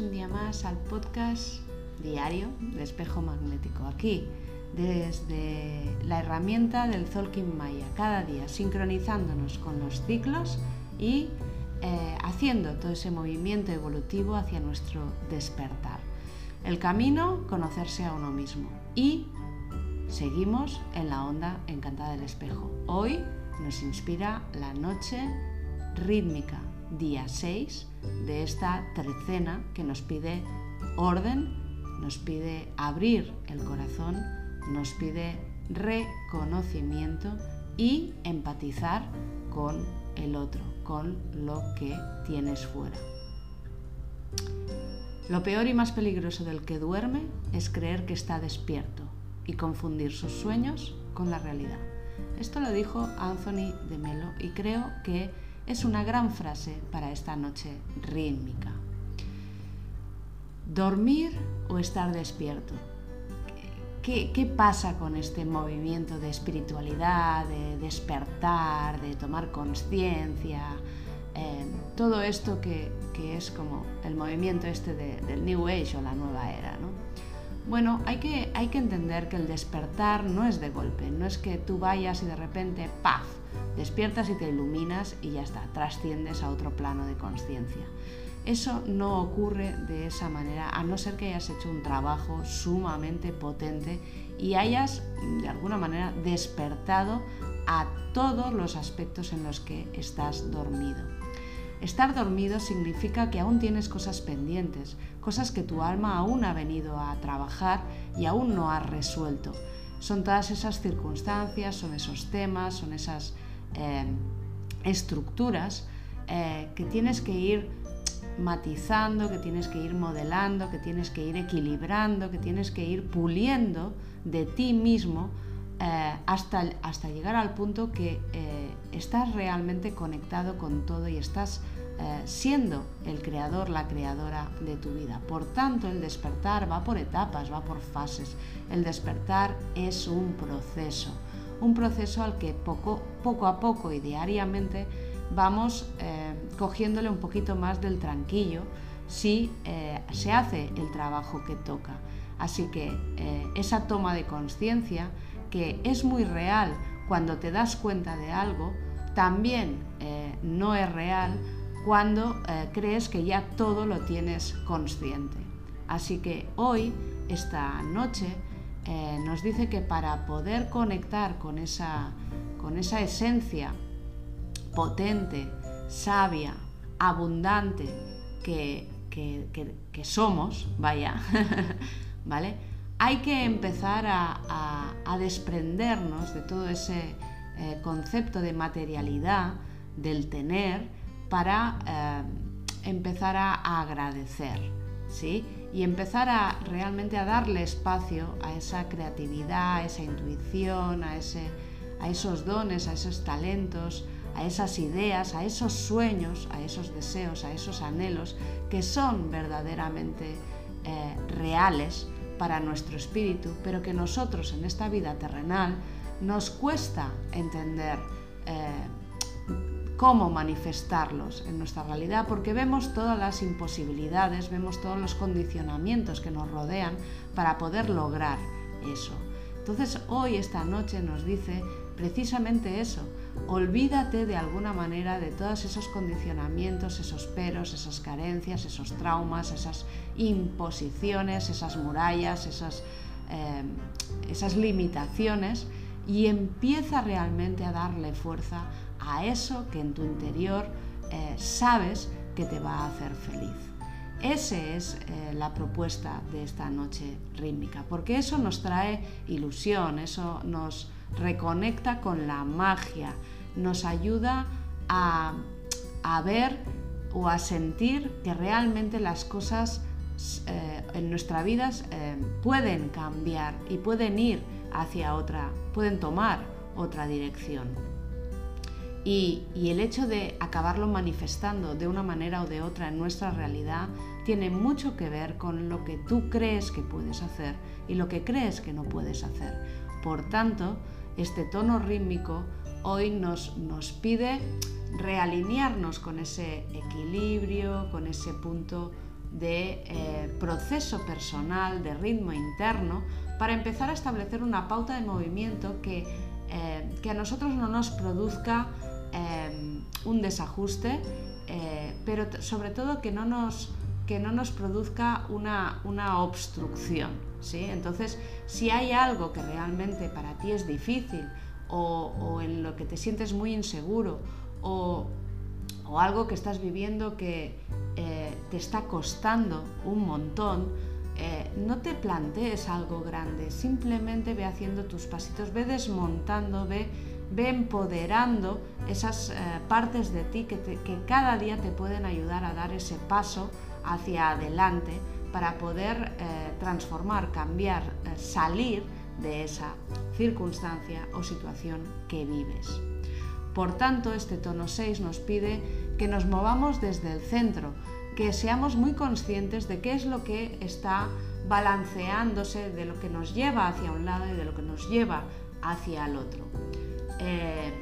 un día más al podcast diario de espejo magnético. Aquí, desde la herramienta del Zolkin Maya, cada día sincronizándonos con los ciclos y eh, haciendo todo ese movimiento evolutivo hacia nuestro despertar. El camino, conocerse a uno mismo. Y seguimos en la onda encantada del espejo. Hoy nos inspira la noche rítmica día 6 de esta trecena que nos pide orden, nos pide abrir el corazón, nos pide reconocimiento y empatizar con el otro, con lo que tienes fuera. Lo peor y más peligroso del que duerme es creer que está despierto y confundir sus sueños con la realidad. Esto lo dijo Anthony de Melo y creo que es una gran frase para esta noche rítmica. Dormir o estar despierto. ¿Qué, pasa con este movimiento de espiritualidad, de despertar, de tomar conciencia? Eh, todo esto que, es como el movimiento este del New Age o la nueva era. ¿no? Bueno, hay que, hay que entender que el despertar no es de golpe, no es que tú vayas y de repente, ¡paf!, despiertas y te iluminas y ya está, trasciendes a otro plano de conciencia. Eso no ocurre de esa manera, a no ser que hayas hecho un trabajo sumamente potente y hayas, de alguna manera, despertado a todos los aspectos en los que estás dormido. Estar dormido significa que aún tienes cosas pendientes, cosas que tu alma aún ha venido a trabajar y aún no ha resuelto. Son todas esas circunstancias, son esos temas, son esas eh, estructuras eh, que tienes que ir matizando, que tienes que ir modelando, que tienes que ir equilibrando, que tienes que ir puliendo de ti mismo eh, hasta, hasta, llegar al punto que estás realmente conectado con todo y estás siendo el creador, la creadora de tu vida. Por tanto, el despertar va por etapas, va por fases. El despertar es un proceso un proceso al que poco, poco a poco y diariamente vamos eh, cogiéndole un poquito más del tranquillo si eh, se hace el trabajo que toca. Así que eh, esa toma de conciencia, que es muy real cuando te das cuenta de algo, también no es real cuando crees que ya todo lo tienes consciente. Así que hoy, esta noche, eh, nos dice que para poder conectar con esa, con esa esencia potente, sabia, abundante que, somos, vaya, ¿vale? Hay que empezar a, desprendernos de todo ese eh, concepto de materialidad, del tener, para eh, empezar a agradecer, ¿sí? y empezar a realmente a darle espacio a esa creatividad, a esa intuición, a, ese, a esos dones, a esos talentos, a esas ideas, a esos sueños, a esos deseos, a esos anhelos que son verdaderamente eh, reales para nuestro espíritu, pero que nosotros en esta vida terrenal nos cuesta entender. Eh, cómo manifestarlos en nuestra realidad, porque vemos todas las imposibilidades, vemos todos los condicionamientos que nos rodean para poder lograr eso. Entonces hoy, esta noche, nos dice precisamente eso. Olvídate de alguna manera de todos esos condicionamientos, esos peros, esas carencias, esos traumas, esas imposiciones, esas murallas, esas, esas limitaciones y empieza realmente a darle fuerza a eso que en tu interior eh, sabes que te va a hacer feliz. Esa es eh, la propuesta de esta noche rítmica, porque eso nos trae ilusión, eso nos reconecta con la magia, nos ayuda a, ver o a sentir que realmente las cosas eh, en nuestra vida pueden cambiar y pueden ir hacia otra, pueden tomar otra dirección. Y, el hecho de acabarlo manifestando de una manera o de otra en nuestra realidad tiene mucho que ver con lo que tú crees que puedes hacer y lo que crees que no puedes hacer. Por tanto, este tono rítmico hoy nos, nos pide realinearnos con ese equilibrio, con ese punto de eh, proceso personal, de ritmo interno, para empezar a establecer una pauta de movimiento que, eh, a nosotros no nos produzca un desajuste, pero sobre todo que no nos, que no nos produzca una, obstrucción. ¿sí? Entonces, si hay algo que realmente para ti es difícil o en lo que te sientes muy inseguro o o algo que estás viviendo que eh, te está costando un montón, eh, no te plantees algo grande, simplemente ve haciendo tus pasitos, ve desmontando, ve, ve empoderando esas eh, partes de ti que, que cada día te pueden ayudar a dar ese paso hacia adelante para poder transformar, cambiar, salir de esa circunstancia o situación que vives. Por tanto, este tono 6 nos pide que nos movamos desde el centro, que seamos muy conscientes de qué es lo que está balanceándose, de lo que nos lleva hacia un lado y de lo que nos lleva hacia el otro. Eh,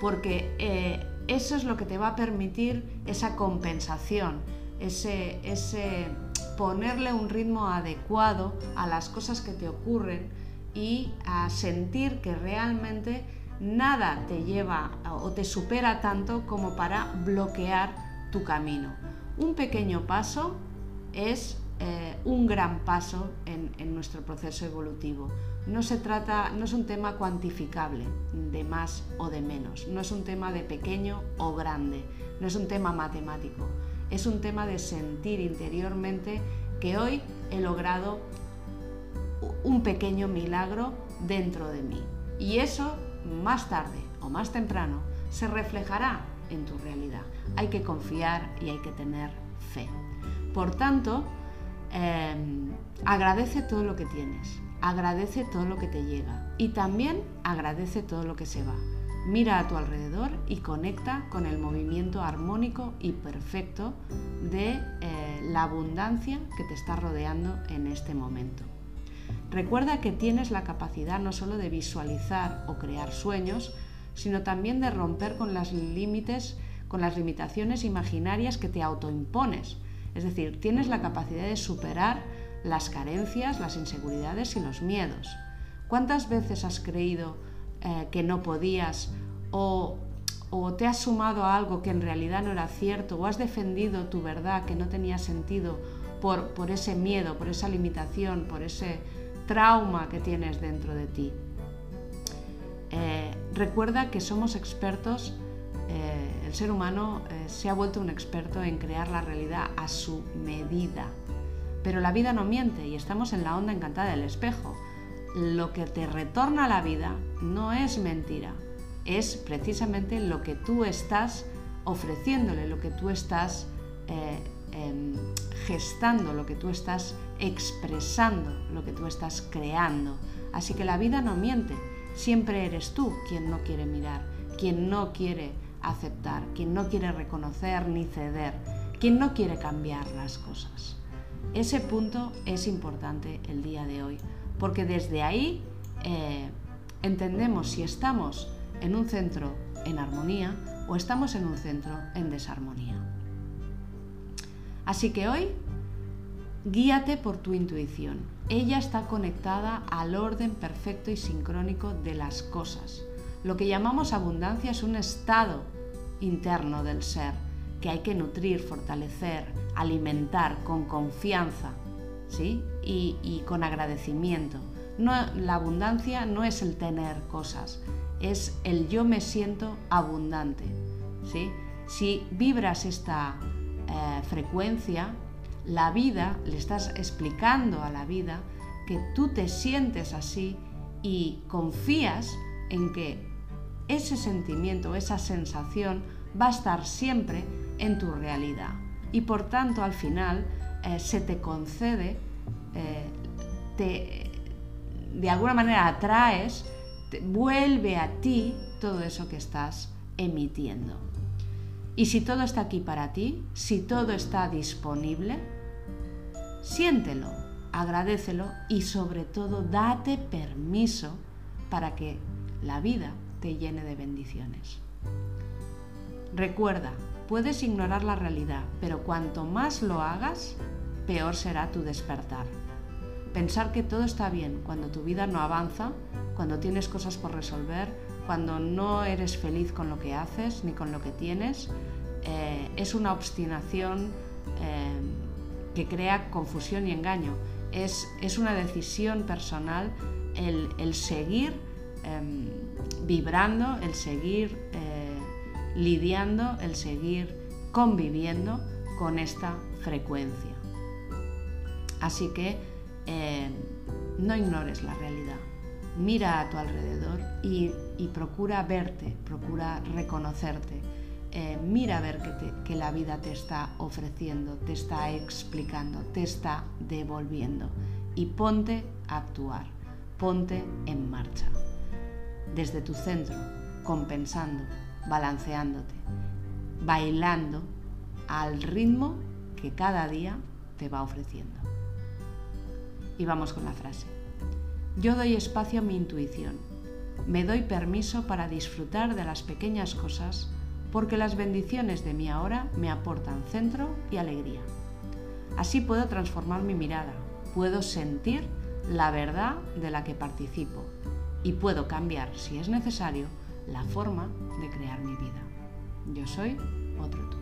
porque eh, eso es lo que te va a permitir esa compensación, ese, ese ponerle un ritmo adecuado a las cosas que te ocurren y a sentir que realmente nada te lleva o te supera tanto como para bloquear tu camino. Un pequeño paso es eh, un gran paso en, nuestro proceso evolutivo. No se trata, no es un tema cuantificable de más o de menos, no es un tema de pequeño o grande, no es un tema matemático, es un tema de sentir interiormente que hoy he logrado un pequeño milagro dentro de mí. Y eso más tarde o más temprano se reflejará en tu realidad. Hay que confiar y hay que tener fe. Por tanto, em, agradece todo lo que tienes, agradece todo lo que te llega y también agradece todo lo que se va. Mira a tu alrededor y conecta con el movimiento armónico y perfecto de eh, la abundancia que te está rodeando en este momento. Recuerda que tienes la capacidad no solo de visualizar o crear sueños, sino también de romper con límites, con las limitaciones imaginarias que te autoimpones. Es decir, tienes la capacidad de superar las carencias, las inseguridades y los miedos. ¿Cuántas veces has creído eh, que no podías o, te has sumado a algo que en realidad no era cierto o has defendido tu verdad que no tenía sentido por, por ese miedo, por esa limitación, por ese trauma que tienes dentro de ti. Eh, recuerda que somos expertos, eh, el ser humano eh, se ha vuelto un experto en crear la realidad a su medida. Pero la vida no miente y estamos en la onda encantada del espejo. Lo que te retorna a la vida no es mentira, es precisamente lo que tú estás ofreciéndole, lo que tú estás em, gestando, lo que tú estás expresando lo que tú estás creando. Así que la vida no miente, siempre eres tú quien no quiere mirar, quien no quiere aceptar, quien no quiere reconocer ni ceder, quien no quiere cambiar las cosas. Ese punto es importante el día de hoy, porque desde ahí eh, entendemos si estamos en un centro en armonía o estamos en un centro en desarmonía. Así que hoy Guíate por tu intuición. Ella está conectada al orden perfecto y sincrónico de las cosas. Lo que llamamos abundancia es un estado interno del ser que hay que nutrir, fortalecer, alimentar con confianza ¿sí? y, con agradecimiento. La abundancia no es el tener cosas, es el yo me siento abundante. ¿sí? Si vibras esta eh, frecuencia, la vida, le estás explicando a la vida que tú te sientes así y confías en que ese sentimiento, esa sensación va a estar siempre en tu realidad. Y por tanto al final eh, se te concede, eh, te, de alguna manera atraes, vuelve a ti todo eso que estás emitiendo. Y si todo está aquí para ti, si todo está disponible, siéntelo, agradecelo y sobre todo date permiso para que la vida te llene de bendiciones. Recuerda, Puedes ignorar la realidad, pero cuanto más lo hagas, peor será tu despertar. Pensar que todo está bien cuando tu vida no avanza, cuando tienes cosas por resolver, cuando no eres feliz con lo que haces ni con lo que tienes, eh, es una obstinación eh, que crea confusión y engaño. Es, una decisión personal el, seguir em, vibrando, el seguir eh, lidiando, el seguir conviviendo con esta frecuencia. Así que no ignores la realidad mira a tu alrededor y, procura verte, procura reconocerte. Eh, mira a ver que, la vida te está ofreciendo, te está explicando, te está devolviendo. Y ponte a actuar, ponte en marcha. Desde tu centro, compensando, balanceándote, bailando al ritmo que cada día te va ofreciendo. Y vamos con la frase. Yo doy espacio a mi intuición. Me doy permiso para disfrutar de las pequeñas cosas porque las bendiciones de mi ahora me aportan centro y alegría. Así puedo transformar mi mirada, puedo sentir la verdad de la que participo y puedo cambiar, si es necesario, la forma de crear mi vida. Yo soy otro tú.